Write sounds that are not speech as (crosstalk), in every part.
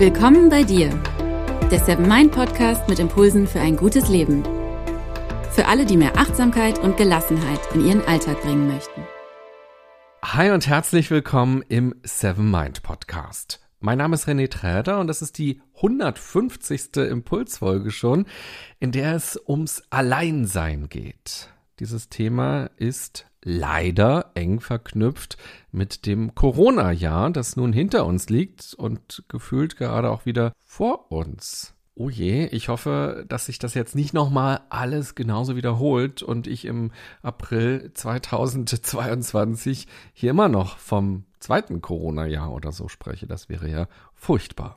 Willkommen bei dir, der Seven Mind Podcast mit Impulsen für ein gutes Leben. Für alle, die mehr Achtsamkeit und Gelassenheit in ihren Alltag bringen möchten. Hi und herzlich willkommen im Seven Mind Podcast. Mein Name ist René Träder und das ist die 150. Impulsfolge schon, in der es ums Alleinsein geht. Dieses Thema ist leider eng verknüpft mit dem Corona-Jahr, das nun hinter uns liegt und gefühlt gerade auch wieder vor uns. Oh je, ich hoffe, dass sich das jetzt nicht nochmal alles genauso wiederholt und ich im April 2022 hier immer noch vom zweiten Corona-Jahr oder so spreche. Das wäre ja furchtbar.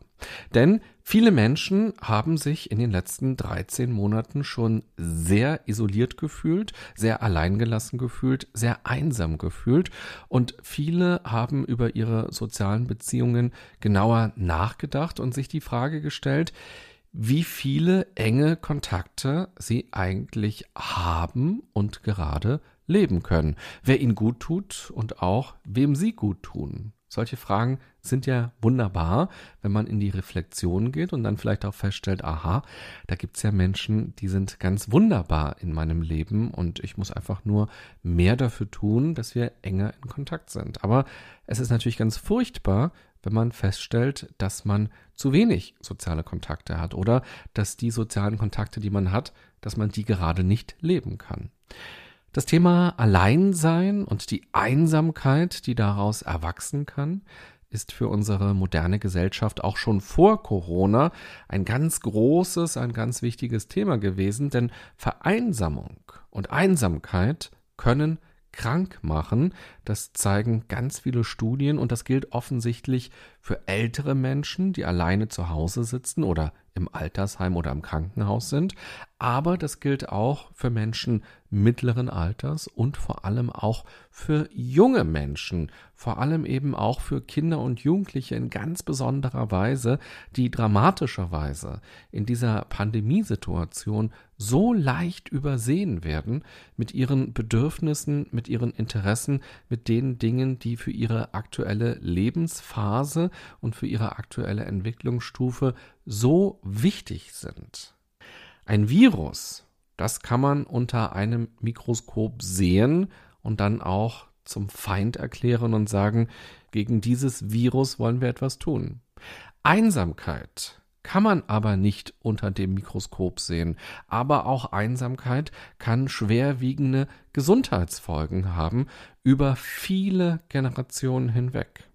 Denn viele Menschen haben sich in den letzten 13 Monaten schon sehr isoliert gefühlt, sehr alleingelassen gefühlt, sehr einsam gefühlt und viele haben über ihre sozialen Beziehungen genauer nachgedacht und sich die Frage gestellt, wie viele enge Kontakte sie eigentlich haben und gerade leben können, wer ihnen gut tut und auch wem sie gut tun. Solche Fragen sind ja wunderbar, wenn man in die Reflexion geht und dann vielleicht auch feststellt, aha, da gibt's ja Menschen, die sind ganz wunderbar in meinem Leben und ich muss einfach nur mehr dafür tun, dass wir enger in Kontakt sind. Aber es ist natürlich ganz furchtbar, wenn man feststellt, dass man zu wenig soziale Kontakte hat oder dass die sozialen Kontakte, die man hat, dass man die gerade nicht leben kann. Das Thema Alleinsein und die Einsamkeit, die daraus erwachsen kann, ist für unsere moderne Gesellschaft auch schon vor Corona ein ganz großes, ein ganz wichtiges Thema gewesen, denn Vereinsamung und Einsamkeit können krank machen. Das zeigen ganz viele Studien und das gilt offensichtlich für ältere Menschen, die alleine zu Hause sitzen oder im Altersheim oder im Krankenhaus sind. Aber das gilt auch für Menschen mittleren Alters und vor allem auch für junge Menschen, vor allem eben auch für Kinder und Jugendliche in ganz besonderer Weise, die dramatischerweise in dieser Pandemiesituation so leicht übersehen werden mit ihren Bedürfnissen, mit ihren Interessen, mit den Dingen, die für ihre aktuelle Lebensphase und für ihre aktuelle Entwicklungsstufe so wichtig sind. Ein Virus, das kann man unter einem Mikroskop sehen und dann auch zum Feind erklären und sagen, gegen dieses Virus wollen wir etwas tun. Einsamkeit kann man aber nicht unter dem Mikroskop sehen. Aber auch Einsamkeit kann schwerwiegende Gesundheitsfolgen haben über viele Generationen hinweg.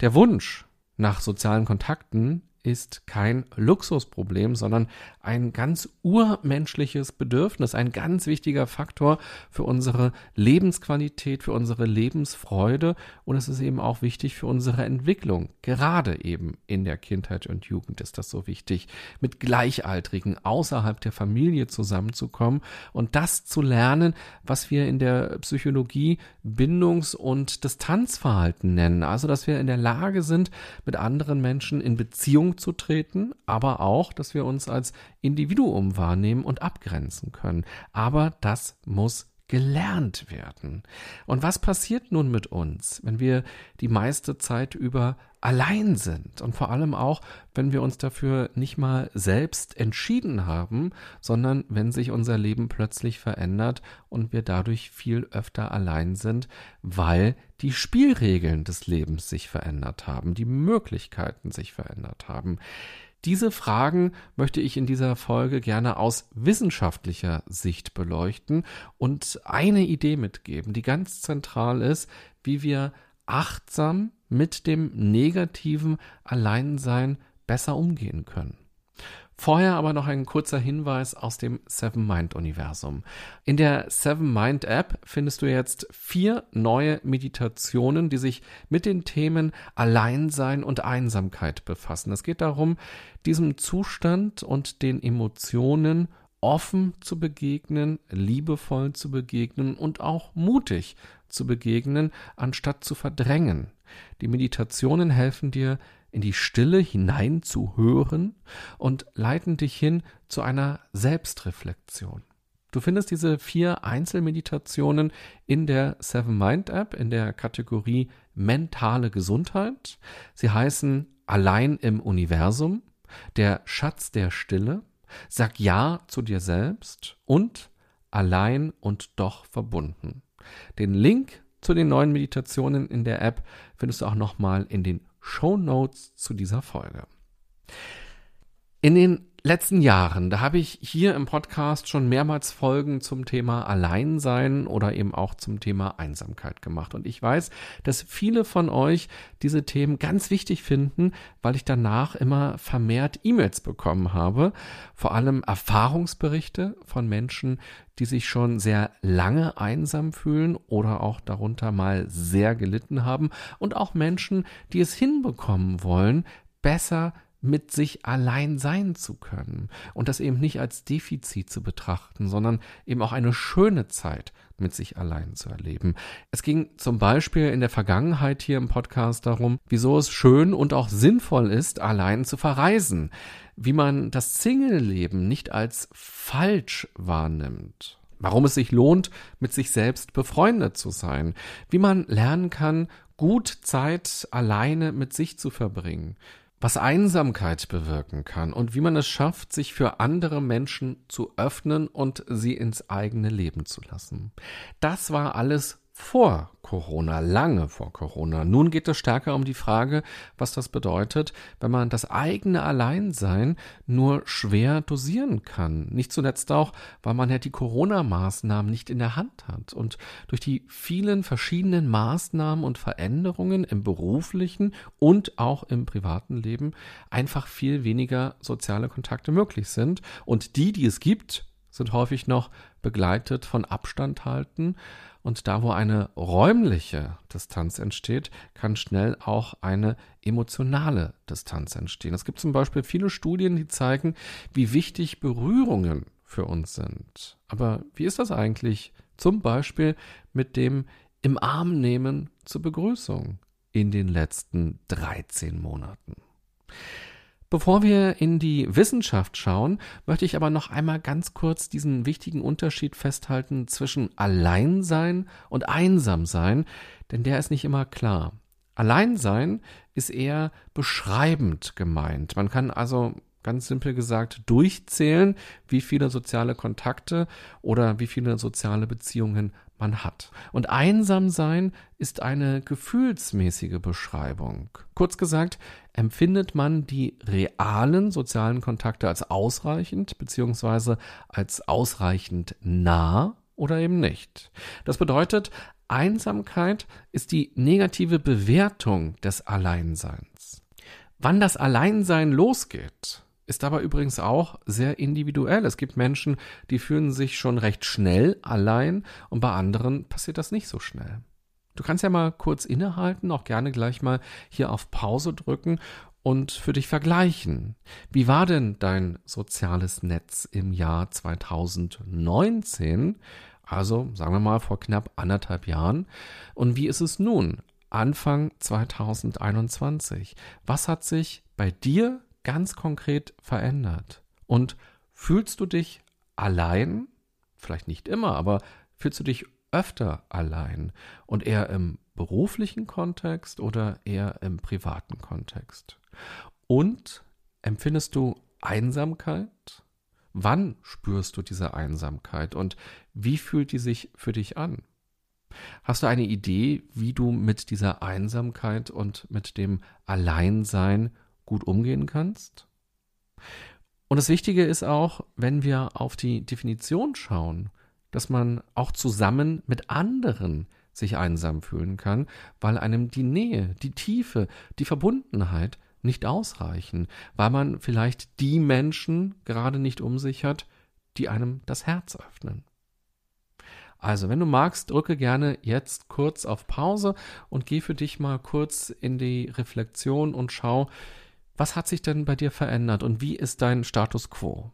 Der Wunsch nach sozialen Kontakten ist kein Luxusproblem, sondern ein ganz urmenschliches Bedürfnis, ein ganz wichtiger Faktor für unsere Lebensqualität, für unsere Lebensfreude und es ist eben auch wichtig für unsere Entwicklung. Gerade eben in der Kindheit und Jugend ist das so wichtig, mit Gleichaltrigen außerhalb der Familie zusammenzukommen und das zu lernen, was wir in der Psychologie Bindungs- und Distanzverhalten nennen. Also, dass wir in der Lage sind, mit anderen Menschen in Beziehung zu treten, aber auch, dass wir uns als Individuum wahrnehmen und abgrenzen können. Aber das muss gelernt werden. Und was passiert nun mit uns, wenn wir die meiste Zeit über allein sind und vor allem auch, wenn wir uns dafür nicht mal selbst entschieden haben, sondern wenn sich unser Leben plötzlich verändert und wir dadurch viel öfter allein sind, weil die Spielregeln des Lebens sich verändert haben, die Möglichkeiten sich verändert haben. Diese Fragen möchte ich in dieser Folge gerne aus wissenschaftlicher Sicht beleuchten und eine Idee mitgeben, die ganz zentral ist, wie wir achtsam mit dem negativen Alleinsein besser umgehen können. Vorher aber noch ein kurzer Hinweis aus dem Seven Mind Universum. In der Seven Mind App findest du jetzt vier neue Meditationen, die sich mit den Themen Alleinsein und Einsamkeit befassen. Es geht darum, diesem Zustand und den Emotionen offen zu begegnen, liebevoll zu begegnen und auch mutig zu begegnen, anstatt zu verdrängen. Die Meditationen helfen dir, in die Stille hinein zu hören und leiten dich hin zu einer Selbstreflexion. Du findest diese vier Einzelmeditationen in der Seven Mind App in der Kategorie mentale Gesundheit. Sie heißen Allein im Universum, Der Schatz der Stille, Sag Ja zu dir selbst und Allein und doch verbunden. Den Link zu den neuen Meditationen in der App findest du auch nochmal in den Show Notes zu dieser Folge. In den letzten Jahren, da habe ich hier im Podcast schon mehrmals Folgen zum Thema Alleinsein oder eben auch zum Thema Einsamkeit gemacht. Und ich weiß, dass viele von euch diese Themen ganz wichtig finden, weil ich danach immer vermehrt E-Mails bekommen habe. Vor allem Erfahrungsberichte von Menschen, die sich schon sehr lange einsam fühlen oder auch darunter mal sehr gelitten haben. Und auch Menschen, die es hinbekommen wollen, besser mit sich allein sein zu können und das eben nicht als Defizit zu betrachten, sondern eben auch eine schöne Zeit mit sich allein zu erleben. Es ging zum Beispiel in der Vergangenheit hier im Podcast darum, wieso es schön und auch sinnvoll ist, allein zu verreisen, wie man das Single-Leben nicht als falsch wahrnimmt. Warum es sich lohnt, mit sich selbst befreundet zu sein, wie man lernen kann, gut Zeit alleine mit sich zu verbringen, was Einsamkeit bewirken kann und wie man es schafft, sich für andere Menschen zu öffnen und sie ins eigene Leben zu lassen. Das war alles vor Corona, lange vor Corona. Nun geht es stärker um die Frage, was das bedeutet, wenn man das eigene Alleinsein nur schwer dosieren kann. Nicht zuletzt auch, weil man ja die Corona-Maßnahmen nicht in der Hand hat und durch die vielen verschiedenen Maßnahmen und Veränderungen im beruflichen und auch im privaten Leben einfach viel weniger soziale Kontakte möglich sind. Und die, die es gibt, sind häufig noch begleitet von Abstand halten und da, wo eine räumliche Distanz entsteht, kann schnell auch eine emotionale Distanz entstehen. Es gibt zum Beispiel viele Studien, die zeigen, wie wichtig Berührungen für uns sind. Aber wie ist das eigentlich zum Beispiel mit dem im Arm nehmen zur Begrüßung in den letzten 13 Monaten? Bevor wir in die Wissenschaft schauen, möchte ich aber noch einmal ganz kurz diesen wichtigen Unterschied festhalten zwischen Alleinsein und Einsamsein, denn der ist nicht immer klar. Alleinsein ist eher beschreibend gemeint. Man kann also ganz simpel gesagt durchzählen, wie viele soziale Kontakte oder wie viele soziale Beziehungen man hat. Und einsam sein ist eine gefühlsmäßige Beschreibung. Kurz gesagt, empfindet man die realen sozialen Kontakte als ausreichend bzw. als ausreichend nah oder eben nicht. Das bedeutet, Einsamkeit ist die negative Bewertung des Alleinseins. Wann das Alleinsein losgeht, ist aber übrigens auch sehr individuell. Es gibt Menschen, die fühlen sich schon recht schnell allein und bei anderen passiert das nicht so schnell. Du kannst ja mal kurz innehalten, auch gerne gleich mal hier auf Pause drücken und für dich vergleichen. Wie war denn dein soziales Netz im Jahr 2019? Also sagen wir mal vor knapp anderthalb Jahren. Und wie ist es nun? Anfang 2021. Was hat sich bei dir ganz konkret verändert? Und fühlst du dich allein? Vielleicht nicht immer, aber fühlst du dich öfter allein und eher im beruflichen Kontext oder eher im privaten Kontext? Und empfindest du Einsamkeit? Wann spürst du diese Einsamkeit und wie fühlt die sich für dich an? Hast du eine Idee, wie du mit dieser Einsamkeit und mit dem Alleinsein gut umgehen kannst. Und das Wichtige ist auch, wenn wir auf die Definition schauen, dass man auch zusammen mit anderen sich einsam fühlen kann, weil einem die Nähe, die Tiefe, die Verbundenheit nicht ausreichen, weil man vielleicht die Menschen gerade nicht um sich hat, die einem das Herz öffnen. Also, wenn du magst, drücke gerne jetzt kurz auf Pause und geh für dich mal kurz in die Reflexion und schau, was hat sich denn bei dir verändert und wie ist dein Status quo?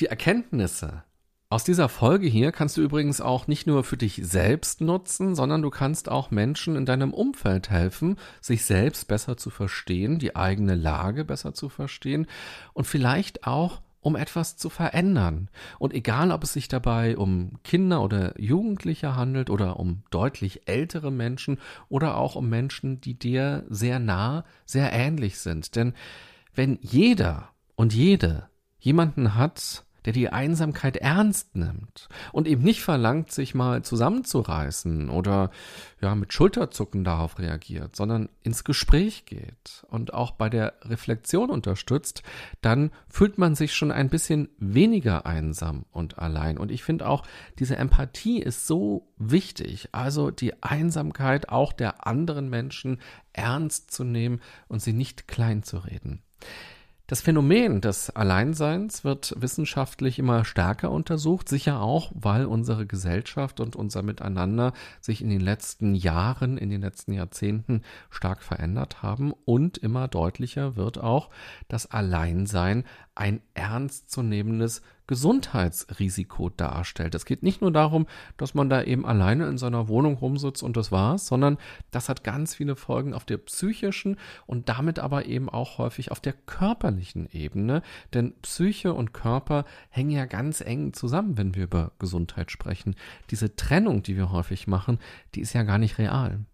Die Erkenntnisse aus dieser Folge hier kannst du übrigens auch nicht nur für dich selbst nutzen, sondern du kannst auch Menschen in deinem Umfeld helfen, sich selbst besser zu verstehen, die eigene Lage besser zu verstehen und vielleicht auch um etwas zu verändern. Und egal, ob es sich dabei um Kinder oder Jugendliche handelt oder um deutlich ältere Menschen oder auch um Menschen, die dir sehr nah, sehr ähnlich sind. Denn wenn jeder und jede jemanden hat, der die Einsamkeit ernst nimmt und eben nicht verlangt, sich mal zusammenzureißen oder ja mit Schulterzucken darauf reagiert, sondern ins Gespräch geht und auch bei der Reflexion unterstützt, dann fühlt man sich schon ein bisschen weniger einsam und allein. Und ich finde auch, diese Empathie ist so wichtig, also die Einsamkeit auch der anderen Menschen ernst zu nehmen und sie nicht klein zu reden. Das Phänomen des Alleinseins wird wissenschaftlich immer stärker untersucht, sicher auch, weil unsere Gesellschaft und unser Miteinander sich in den letzten Jahren, in den letzten Jahrzehnten stark verändert haben. Und immer deutlicher wird auch, dass Alleinsein ein ernstzunehmendes Gesundheitsrisiko darstellt. Es geht nicht nur darum, dass man da eben alleine in seiner Wohnung rumsitzt und das war's, sondern das hat ganz viele Folgen auf der psychischen und damit aber eben auch häufig auf der körperlichen Ebene. Denn Psyche und Körper hängen ja ganz eng zusammen, wenn wir über Gesundheit sprechen. Diese Trennung, die wir häufig machen, die ist ja gar nicht real.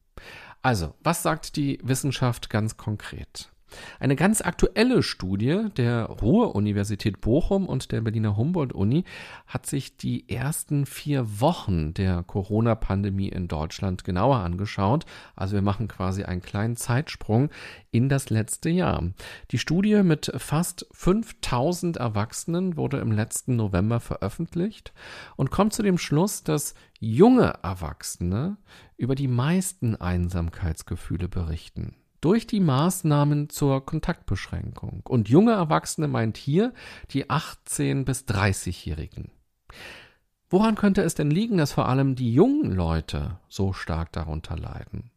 Also, was sagt die Wissenschaft ganz konkret? Eine ganz aktuelle Studie der Ruhr-Universität Bochum und der Berliner Humboldt-Uni hat sich die ersten vier Wochen der Corona-Pandemie in Deutschland genauer angeschaut. Also wir machen quasi einen kleinen Zeitsprung in das letzte Jahr. Die Studie mit fast 5000 Erwachsenen wurde im letzten November veröffentlicht und kommt zu dem Schluss, dass junge Erwachsene über die meisten Einsamkeitsgefühle berichten durch die Maßnahmen zur Kontaktbeschränkung. Und junge Erwachsene meint hier die 18 bis 30-Jährigen. Woran könnte es denn liegen, dass vor allem die jungen Leute so stark darunter leiden?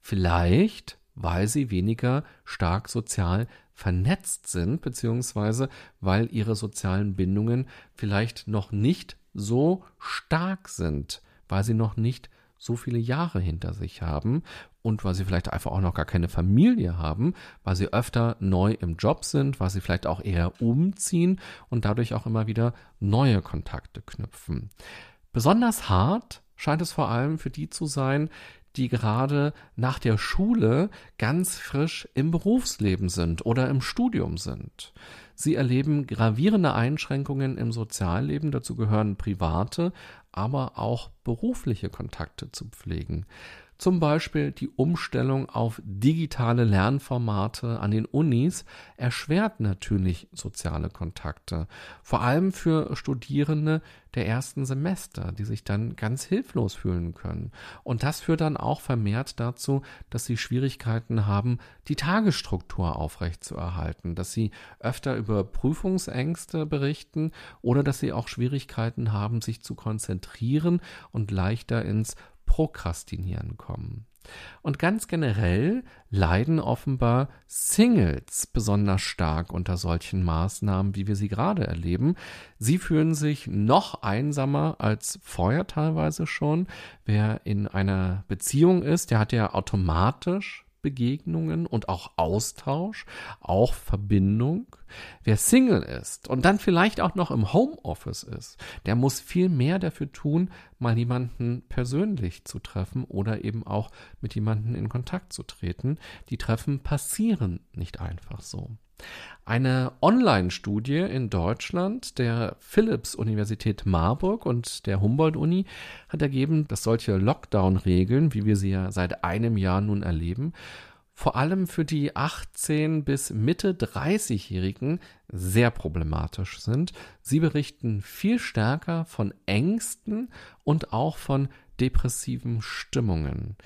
Vielleicht, weil sie weniger stark sozial vernetzt sind, beziehungsweise weil ihre sozialen Bindungen vielleicht noch nicht so stark sind, weil sie noch nicht so viele Jahre hinter sich haben und weil sie vielleicht einfach auch noch gar keine Familie haben, weil sie öfter neu im Job sind, weil sie vielleicht auch eher umziehen und dadurch auch immer wieder neue Kontakte knüpfen. Besonders hart scheint es vor allem für die zu sein, die gerade nach der Schule ganz frisch im Berufsleben sind oder im Studium sind. Sie erleben gravierende Einschränkungen im Sozialleben, dazu gehören private, aber auch berufliche Kontakte zu pflegen. Zum Beispiel die Umstellung auf digitale Lernformate an den Unis erschwert natürlich soziale Kontakte, vor allem für Studierende der ersten Semester, die sich dann ganz hilflos fühlen können. Und das führt dann auch vermehrt dazu, dass sie Schwierigkeiten haben, die Tagesstruktur aufrechtzuerhalten, dass sie öfter über Prüfungsängste berichten oder dass sie auch Schwierigkeiten haben, sich zu konzentrieren und leichter ins Prokrastinieren kommen. Und ganz generell leiden offenbar Singles besonders stark unter solchen Maßnahmen, wie wir sie gerade erleben. Sie fühlen sich noch einsamer als vorher teilweise schon. Wer in einer Beziehung ist, der hat ja automatisch Begegnungen und auch Austausch, auch Verbindung. Wer Single ist und dann vielleicht auch noch im Homeoffice ist, der muss viel mehr dafür tun, mal jemanden persönlich zu treffen oder eben auch mit jemanden in Kontakt zu treten. Die Treffen passieren nicht einfach so. Eine Online-Studie in Deutschland der Philipps-Universität Marburg und der Humboldt-Uni hat ergeben, dass solche Lockdown-Regeln, wie wir sie ja seit einem Jahr nun erleben, vor allem für die 18 bis Mitte 30-Jährigen sehr problematisch sind. Sie berichten viel stärker von Ängsten und auch von depressiven Stimmungen.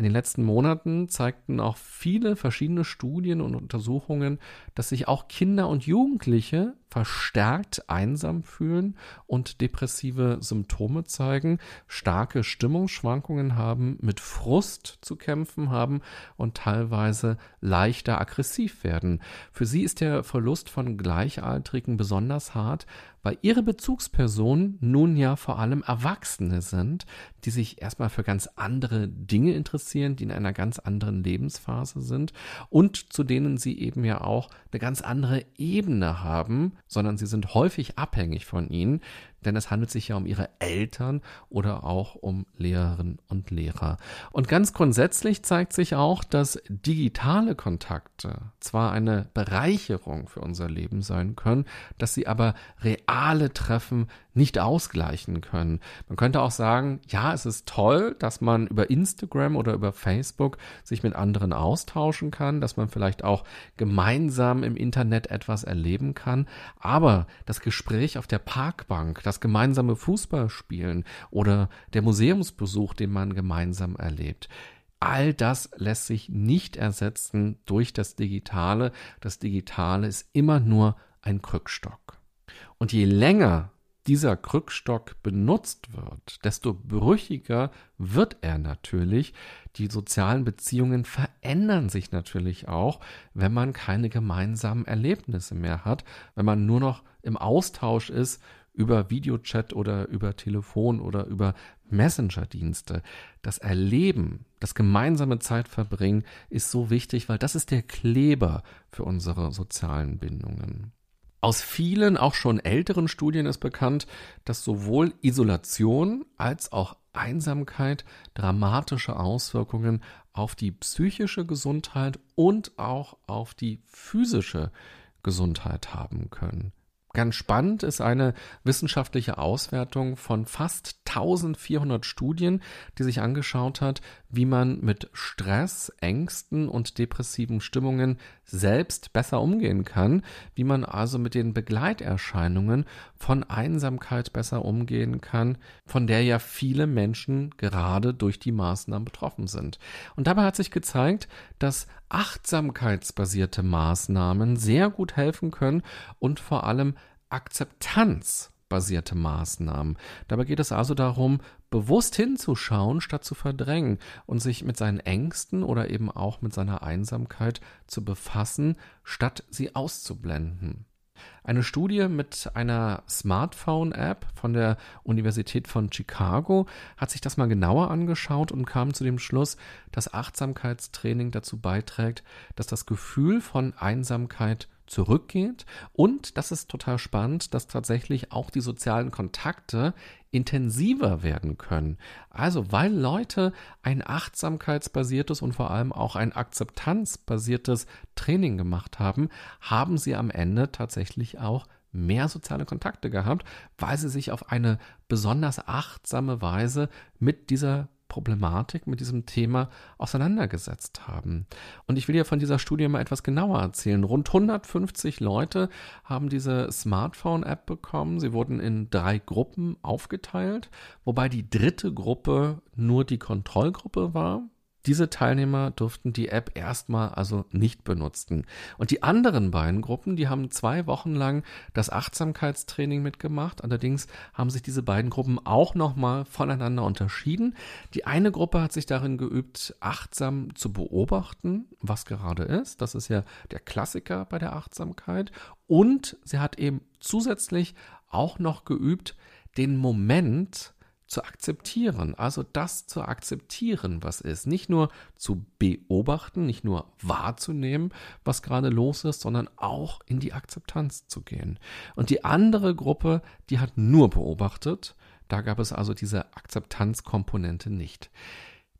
In den letzten Monaten zeigten auch viele verschiedene Studien und Untersuchungen, dass sich auch Kinder und Jugendliche verstärkt einsam fühlen und depressive Symptome zeigen, starke Stimmungsschwankungen haben, mit Frust zu kämpfen haben und teilweise leichter aggressiv werden. Für sie ist der Verlust von Gleichaltrigen besonders hart, weil ihre Bezugspersonen nun ja vor allem Erwachsene sind, die sich erstmal für ganz andere Dinge interessieren, die in einer ganz anderen Lebensphase sind und zu denen sie eben ja auch eine ganz andere Ebene haben, sondern sie sind häufig abhängig von ihnen, denn es handelt sich ja um ihre Eltern oder auch um Lehrerinnen und Lehrer. Und ganz grundsätzlich zeigt sich auch, dass digitale Kontakte zwar eine Bereicherung für unser Leben sein können, dass sie aber reale Treffen nicht ausgleichen können. Man könnte auch sagen, ja, es ist toll, dass man über Instagram oder über Facebook sich mit anderen austauschen kann, dass man vielleicht auch gemeinsam im Internet etwas erleben kann, aber das Gespräch auf der Parkbank, das gemeinsame Fußballspielen oder der Museumsbesuch, den man gemeinsam erlebt, All das lässt sich nicht ersetzen durch das Digitale. Das Digitale ist immer nur ein Krückstock. Und je länger dieser Krückstock benutzt wird, desto brüchiger wird er natürlich. Die sozialen Beziehungen verändern sich natürlich auch, wenn man keine gemeinsamen Erlebnisse mehr hat, wenn man nur noch im Austausch ist über Videochat oder über Telefon oder über Messenger-Dienste. Das Erleben, das gemeinsame Zeitverbringen ist so wichtig, weil das ist der Kleber für unsere sozialen Bindungen. Aus vielen, auch schon älteren Studien ist bekannt, dass sowohl Isolation als auch Einsamkeit dramatische Auswirkungen auf die psychische Gesundheit und auch auf die physische Gesundheit haben können. Ganz spannend ist eine wissenschaftliche Auswertung von fast 1400 Studien, die sich angeschaut hat, wie man mit Stress, Ängsten und depressiven Stimmungen selbst besser umgehen kann, wie man also mit den Begleiterscheinungen von Einsamkeit besser umgehen kann, von der ja viele Menschen gerade durch die Maßnahmen betroffen sind. Und dabei hat sich gezeigt, dass achtsamkeitsbasierte Maßnahmen sehr gut helfen können und vor allem akzeptanzbasierte Maßnahmen. Dabei geht es also darum, bewusst hinzuschauen, statt zu verdrängen und sich mit seinen Ängsten oder eben auch mit seiner Einsamkeit zu befassen, statt sie auszublenden. Eine Studie mit einer Smartphone-App von der Universität von Chicago hat sich das mal genauer angeschaut und kam zu dem Schluss, dass Achtsamkeitstraining dazu beiträgt, dass das Gefühl von Einsamkeit zurückgeht und das ist total spannend, dass tatsächlich auch die sozialen Kontakte intensiver werden können. Also weil Leute ein achtsamkeitsbasiertes und vor allem auch ein akzeptanzbasiertes Training gemacht haben, haben sie am Ende tatsächlich auch mehr soziale Kontakte gehabt, weil sie sich auf eine besonders achtsame Weise mit dieser Problematik, mit diesem Thema auseinandergesetzt haben. Und ich will dir von dieser Studie mal etwas genauer erzählen. Rund 150 Leute haben diese Smartphone-App bekommen. Sie wurden in drei Gruppen aufgeteilt, wobei die dritte Gruppe nur die Kontrollgruppe war. Diese Teilnehmer durften die App erstmal also nicht benutzen. Und die anderen beiden Gruppen, die haben zwei Wochen lang das Achtsamkeitstraining mitgemacht. Allerdings haben sich diese beiden Gruppen auch nochmal voneinander unterschieden. Die eine Gruppe hat sich darin geübt, achtsam zu beobachten, was gerade ist. Das ist ja der Klassiker bei der Achtsamkeit. Und sie hat eben zusätzlich auch noch geübt, den Moment zu akzeptieren, also das zu akzeptieren, was ist, nicht nur zu beobachten, nicht nur wahrzunehmen, was gerade los ist, sondern auch in die Akzeptanz zu gehen. Und die andere Gruppe, die hat nur beobachtet, da gab es also diese Akzeptanzkomponente nicht.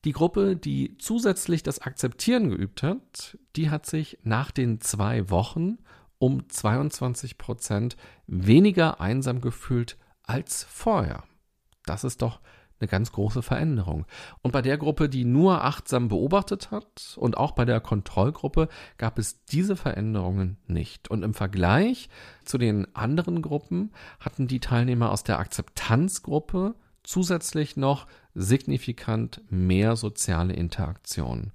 Die Gruppe, die zusätzlich das Akzeptieren geübt hat, die hat sich nach den zwei Wochen um 22 Prozent weniger einsam gefühlt als vorher. Das ist doch eine ganz große Veränderung. Und bei der Gruppe, die nur achtsam beobachtet hat und auch bei der Kontrollgruppe gab es diese Veränderungen nicht. Und im Vergleich zu den anderen Gruppen hatten die Teilnehmer aus der Akzeptanzgruppe zusätzlich noch signifikant mehr soziale Interaktion.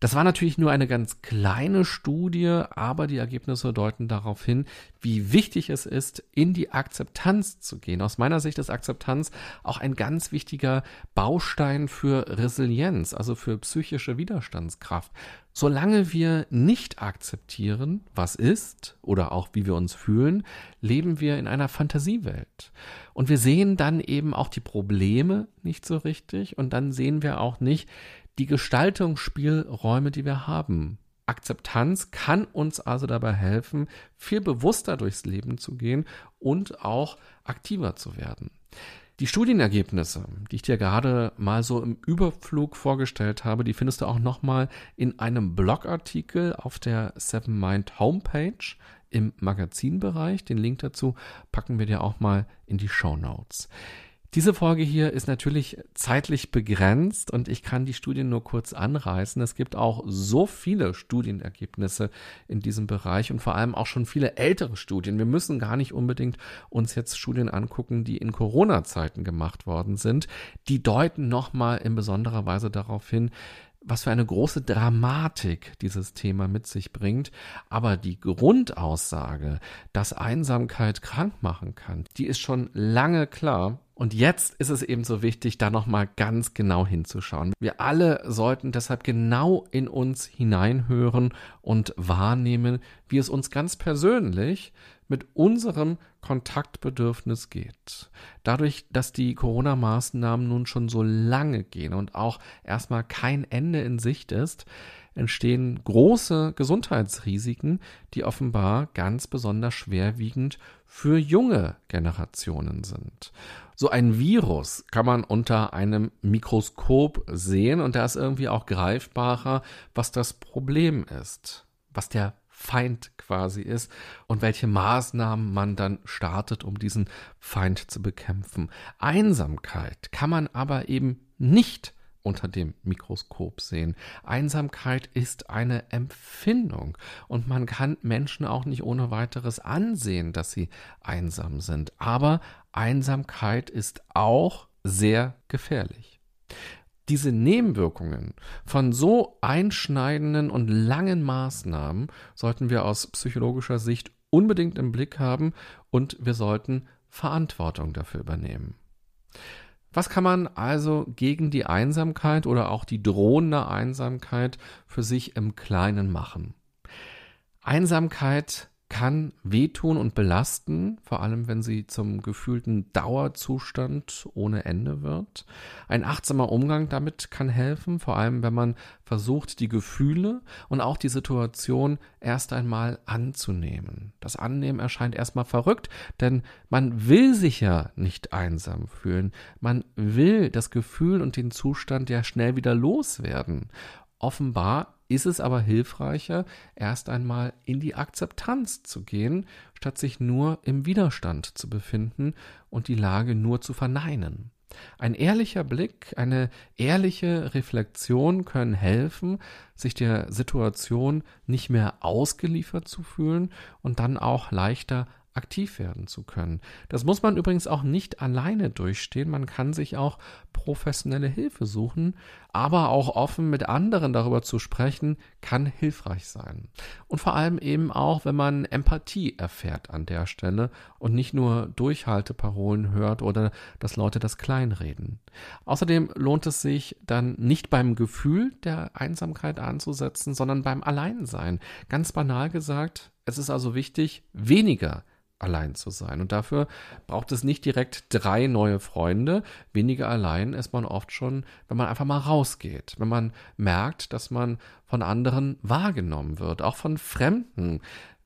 Das war natürlich nur eine ganz kleine Studie, aber die Ergebnisse deuten darauf hin, wie wichtig es ist, in die Akzeptanz zu gehen. Aus meiner Sicht ist Akzeptanz auch ein ganz wichtiger Baustein für Resilienz, also für psychische Widerstandskraft. Solange wir nicht akzeptieren, was ist oder auch wie wir uns fühlen, leben wir in einer Fantasiewelt. Und wir sehen dann eben auch die Probleme nicht so richtig und dann sehen wir auch nicht, die Gestaltungsspielräume, die wir haben. Akzeptanz kann uns also dabei helfen, viel bewusster durchs Leben zu gehen und auch aktiver zu werden. Die Studienergebnisse, die ich dir gerade mal so im Überflug vorgestellt habe, die findest du auch nochmal in einem Blogartikel auf der Seven Mind Homepage im Magazinbereich. Den Link dazu packen wir dir auch mal in die Show Notes. Diese Folge hier ist natürlich zeitlich begrenzt und ich kann die Studien nur kurz anreißen. Es gibt auch so viele Studienergebnisse in diesem Bereich und vor allem auch schon viele ältere Studien. Wir müssen gar nicht unbedingt uns jetzt Studien angucken, die in Corona-Zeiten gemacht worden sind. Die deuten nochmal in besonderer Weise darauf hin, was für eine große Dramatik dieses Thema mit sich bringt. Aber die Grundaussage, dass Einsamkeit krank machen kann, die ist schon lange klar und jetzt ist es eben so wichtig, da nochmal ganz genau hinzuschauen. Wir alle sollten deshalb genau in uns hineinhören und wahrnehmen, wie es uns ganz persönlich mit unserem Kontaktbedürfnis geht. Dadurch, dass die Corona-Maßnahmen nun schon so lange gehen und auch erstmal kein Ende in Sicht ist, entstehen große Gesundheitsrisiken, die offenbar ganz besonders schwerwiegend für junge Generationen sind. So ein Virus kann man unter einem Mikroskop sehen und da ist irgendwie auch greifbarer, was das Problem ist, was der Feind quasi ist und welche Maßnahmen man dann startet, um diesen Feind zu bekämpfen. Einsamkeit kann man aber eben nicht unter dem Mikroskop sehen. Einsamkeit ist eine Empfindung und man kann Menschen auch nicht ohne weiteres ansehen, dass sie einsam sind. Aber Einsamkeit ist auch sehr gefährlich. Diese Nebenwirkungen von so einschneidenden und langen Maßnahmen sollten wir aus psychologischer Sicht unbedingt im Blick haben und wir sollten Verantwortung dafür übernehmen. Was kann man also gegen die Einsamkeit oder auch die drohende Einsamkeit für sich im Kleinen machen? Einsamkeit kann wehtun und belasten, vor allem wenn sie zum gefühlten Dauerzustand ohne Ende wird. Ein achtsamer Umgang damit kann helfen, vor allem wenn man versucht, die Gefühle und auch die Situation erst einmal anzunehmen. Das Annehmen erscheint erstmal verrückt, denn man will sich ja nicht einsam fühlen. Man will das Gefühl und den Zustand ja schnell wieder loswerden. Offenbar ist es aber hilfreicher, erst einmal in die Akzeptanz zu gehen, statt sich nur im Widerstand zu befinden und die Lage nur zu verneinen. Ein ehrlicher Blick, eine ehrliche Reflexion können helfen, sich der Situation nicht mehr ausgeliefert zu fühlen und dann auch leichter aktiv werden zu können. Das muss man übrigens auch nicht alleine durchstehen. Man kann sich auch professionelle Hilfe suchen, aber auch offen mit anderen darüber zu sprechen, kann hilfreich sein. Und vor allem eben auch, wenn man Empathie erfährt an der Stelle und nicht nur Durchhalteparolen hört oder dass Leute das kleinreden. Außerdem lohnt es sich dann nicht beim Gefühl der Einsamkeit anzusetzen, sondern beim Alleinsein. Ganz banal gesagt, es ist also wichtig, weniger allein zu sein. Und dafür braucht es nicht direkt drei neue Freunde. Weniger allein ist man oft schon, wenn man einfach mal rausgeht, wenn man merkt, dass man von anderen wahrgenommen wird, auch von Fremden,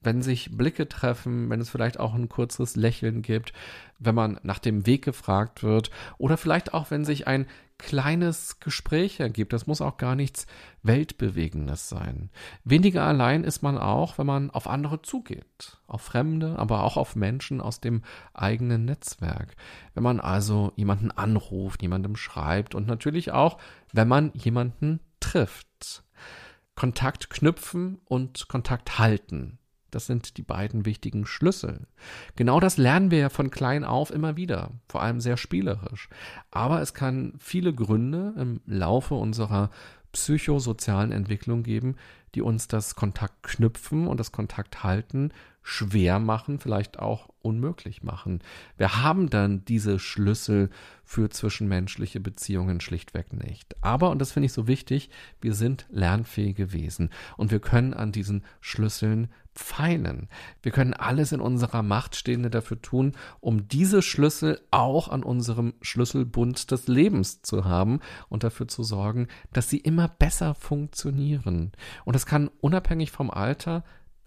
wenn sich Blicke treffen, wenn es vielleicht auch ein kurzes Lächeln gibt, wenn man nach dem Weg gefragt wird oder vielleicht auch, wenn sich ein kleines Gespräch ergibt. Das muss auch gar nichts Weltbewegendes sein. Weniger allein ist man auch, wenn man auf andere zugeht, auf Fremde, aber auch auf Menschen aus dem eigenen Netzwerk. Wenn man also jemanden anruft, jemandem schreibt und natürlich auch, wenn man jemanden trifft. Kontakt knüpfen und Kontakt halten. Das sind die beiden wichtigen Schlüssel. Genau das lernen wir ja von klein auf immer wieder, vor allem sehr spielerisch. Aber es kann viele Gründe im Laufe unserer psychosozialen Entwicklung geben, die uns das Kontakt knüpfen und das Kontakt halten schwer machen, vielleicht auch unmöglich machen. Wir haben dann diese Schlüssel für zwischenmenschliche Beziehungen schlichtweg nicht. Aber, und das finde ich so wichtig, wir sind lernfähige Wesen und wir können an diesen Schlüsseln feinen. Wir können alles in unserer Macht Stehende dafür tun, um diese Schlüssel auch an unserem Schlüsselbund des Lebens zu haben und dafür zu sorgen, dass sie immer besser funktionieren. Und das kann unabhängig vom Alter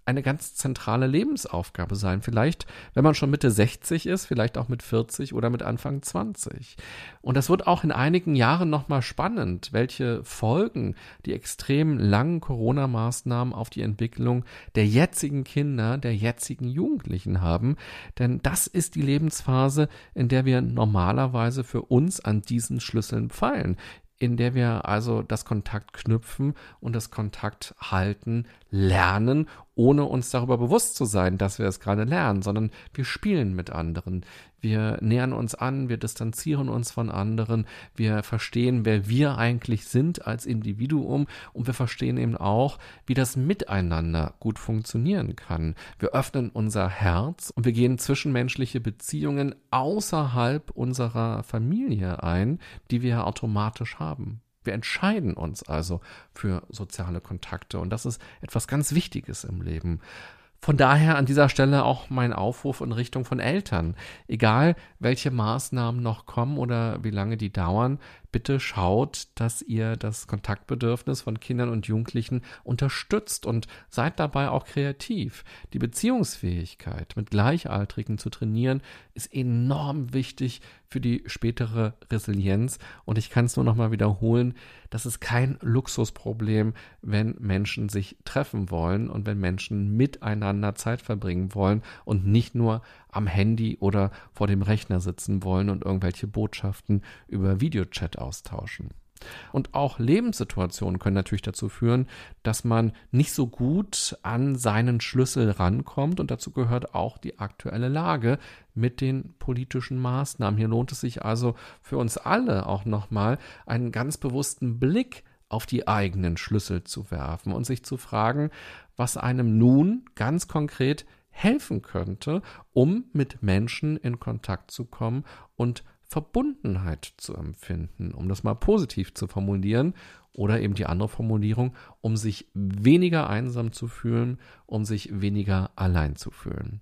eine ganz zentrale Lebensaufgabe sein. Vielleicht, wenn man schon Mitte 60 ist, vielleicht auch mit 40 oder mit Anfang 20. Und das wird auch in einigen Jahren nochmal spannend, welche Folgen die extrem langen Corona-Maßnahmen auf die Entwicklung der jetzigen Kinder, der jetzigen Jugendlichen haben. Denn das ist die Lebensphase, in der wir normalerweise für uns an diesen Schlüsseln feilen in der wir also das Kontakt knüpfen und das Kontakt halten lernen, ohne uns darüber bewusst zu sein, dass wir es gerade lernen, sondern wir spielen mit anderen. Wir nähern uns an, wir distanzieren uns von anderen, wir verstehen, wer wir eigentlich sind als Individuum und wir verstehen eben auch, wie das Miteinander gut funktionieren kann. Wir öffnen unser Herz und wir gehen zwischenmenschliche Beziehungen außerhalb unserer Familie ein, die wir automatisch haben. Wir entscheiden uns also für soziale Kontakte und das ist etwas ganz Wichtiges im Leben. Von daher an dieser Stelle auch mein Aufruf in Richtung von Eltern. Egal, welche Maßnahmen noch kommen oder wie lange die dauern, bitte schaut, dass ihr das Kontaktbedürfnis von Kindern und Jugendlichen unterstützt und seid dabei auch kreativ. Die Beziehungsfähigkeit mit Gleichaltrigen zu trainieren ist enorm wichtig für die spätere Resilienz und ich kann es nur noch mal wiederholen, das ist kein Luxusproblem, wenn Menschen sich treffen wollen und wenn Menschen miteinander Zeit verbringen wollen und nicht nur am Handy oder vor dem Rechner sitzen wollen und irgendwelche Botschaften über Videochat austauschen. Und auch Lebenssituationen können natürlich dazu führen, dass man nicht so gut an seinen Schlüssel rankommt. Und dazu gehört auch die aktuelle Lage mit den politischen Maßnahmen. Hier lohnt es sich also für uns alle auch nochmal einen ganz bewussten Blick auf die eigenen Schlüssel zu werfen und sich zu fragen, was einem nun ganz konkret helfen könnte, um mit Menschen in Kontakt zu kommen und Verbundenheit zu empfinden, um das mal positiv zu formulieren, oder eben die andere Formulierung, um sich weniger einsam zu fühlen, um sich weniger allein zu fühlen.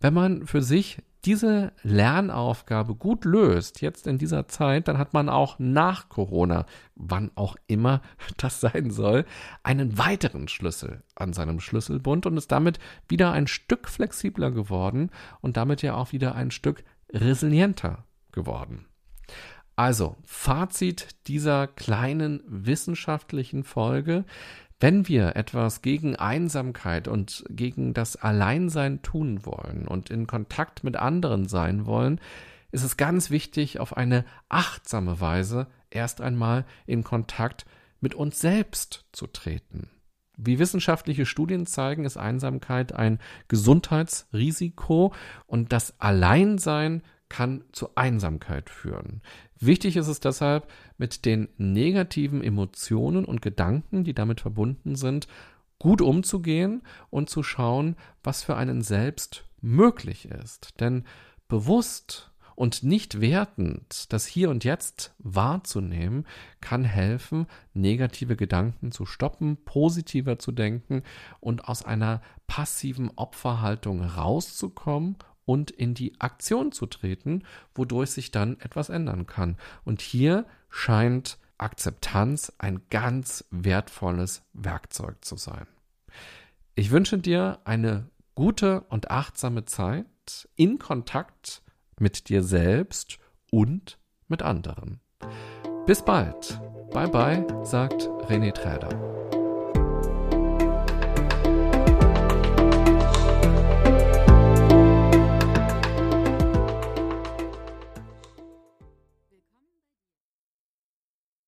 Wenn man für sich diese Lernaufgabe gut löst, jetzt in dieser Zeit, dann hat man auch nach Corona, wann auch immer (laughs) das sein soll, einen weiteren Schlüssel an seinem Schlüsselbund und ist damit wieder ein Stück flexibler geworden und damit ja auch wieder ein Stück resilienter geworden. Also, Fazit dieser kleinen wissenschaftlichen Folge. Wenn wir etwas gegen Einsamkeit und gegen das Alleinsein tun wollen und in Kontakt mit anderen sein wollen, ist es ganz wichtig, auf eine achtsame Weise erst einmal in Kontakt mit uns selbst zu treten. Wie wissenschaftliche Studien zeigen, ist Einsamkeit ein Gesundheitsrisiko und das Alleinsein kann zu Einsamkeit führen. Wichtig ist es deshalb, mit den negativen Emotionen und Gedanken, die damit verbunden sind, gut umzugehen und zu schauen, was für einen selbst möglich ist. Denn bewusst und nicht wertend das Hier und Jetzt wahrzunehmen, kann helfen, negative Gedanken zu stoppen, positiver zu denken und aus einer passiven Opferhaltung rauszukommen und in die Aktion zu treten, wodurch sich dann etwas ändern kann. Und hier scheint Akzeptanz ein ganz wertvolles Werkzeug zu sein. Ich wünsche dir eine gute und achtsame Zeit in Kontakt mit dir selbst und mit anderen. Bis bald. Bye bye, sagt René Träder.